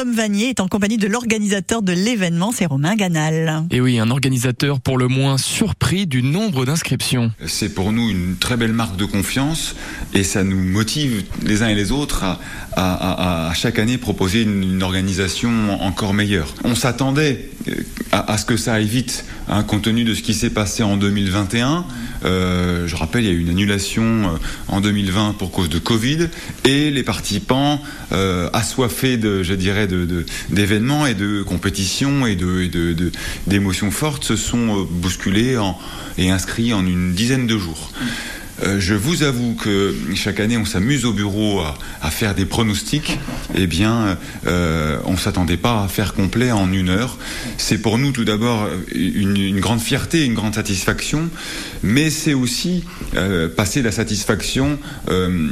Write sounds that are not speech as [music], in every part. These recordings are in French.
Tom Vanier est en compagnie de l'organisateur de l'événement, c'est Romain Ganal. Et oui, un organisateur pour le moins surpris du nombre d'inscriptions. C'est pour nous une très belle marque de confiance et ça nous motive les uns et les autres à, à, à chaque année proposer une, une, organisation encore meilleure. On s'attendait à, ce que ça aille vite, hein, compte tenu de ce qui s'est passé en 2021. Euh, je rappelle, il y a eu une annulation euh, en 2020 pour cause de Covid et les participants euh, assoiffés de, je dirais, d'événements de, et de compétitions et d'émotions fortes se sont bousculés en, et inscrits en une dizaine de jours. Euh, je vous avoue que chaque année, on s'amuse au bureau à, faire des pronostics. Eh bien, euh, on ne s'attendait pas à faire complet en une heure. C'est pour nous tout d'abord une, une, grande fierté, une grande satisfaction, mais c'est aussi euh, passer la satisfaction, euh,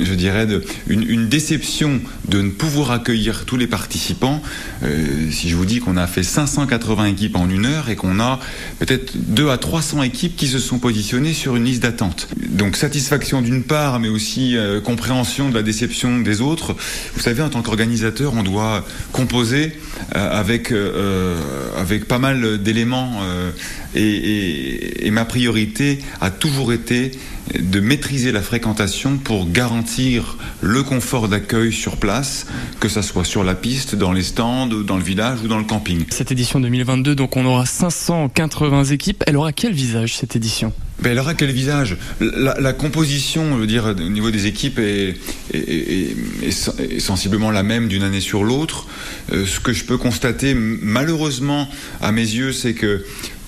je dirais, une, déception de ne pouvoir accueillir tous les participants. Euh, si je vous dis qu'on a fait 580 équipes en une heure et qu'on a peut-être 2 à 300 équipes qui se sont positionnées sur une liste d'attente. Donc satisfaction d'une part, mais aussi euh, compréhension de la déception des autres. Vous savez, en tant qu'organisateur, on doit composer euh, avec, avec pas mal d'éléments et, et, et ma priorité a toujours été de maîtriser la fréquentation pour garantir le confort d'accueil sur place, que ça soit sur la piste, dans les stands, dans le village ou dans le camping. Cette édition 2022, donc on aura 580 équipes. Elle aura quel visage cette édition? Ben, elle aura quel visage? La, la, composition, je veux dire, au niveau des équipes est, est, est, est sensiblement la même d'une année sur l'autre. Euh, ce que je peux constater, malheureusement, à mes yeux, c'est que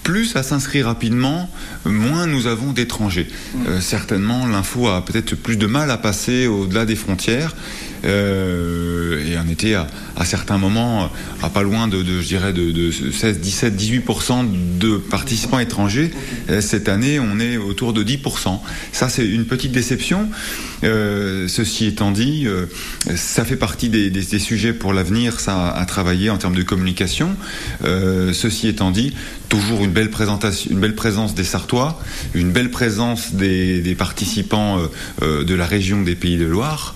plus ça s'inscrit rapidement, moins nous avons d'étrangers. Euh, certainement, l'info a peut-être plus de mal à passer au-delà des frontières. Euh, et on était à, à, certains moments à pas loin de, de je dirais de, de 16, 17, 18% de participants étrangers. Euh, cette année, on est autour de 10% Ça, c'est une petite déception. Euh, ceci étant dit, euh, ça fait partie des, des, des sujets pour l'avenir, ça à travailler en termes de communication. Ceci étant dit, toujours une une belle présence des Sartois, une belle présence des, des participants euh, de la région des Pays de Loire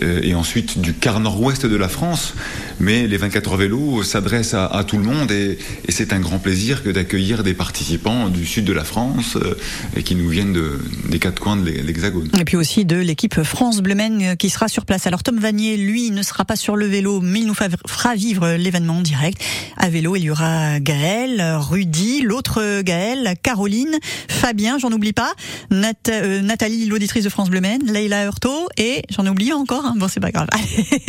et ensuite du quart nord-ouest de la France. Mais les 24 heures vélos s'adressent à, tout le monde et, c'est un grand plaisir que d'accueillir des participants du sud de la France euh, et qui nous viennent de, des quatre coins de l'Hexagone. Et puis aussi de l'équipe France Bleu qui sera sur place. Alors Tom Vanier, lui, ne sera pas sur le vélo, mais il nous fera vivre l'événement en direct. À vélo, il y aura Gaël, Rudy, l'autre Gaël, Caroline, Fabien, j'en oublie pas, Nat euh, Nathalie, l'auditrice de France Bleu Leila Hurto et j'en oublie encore. Hein. Bon, c'est pas grave. [laughs]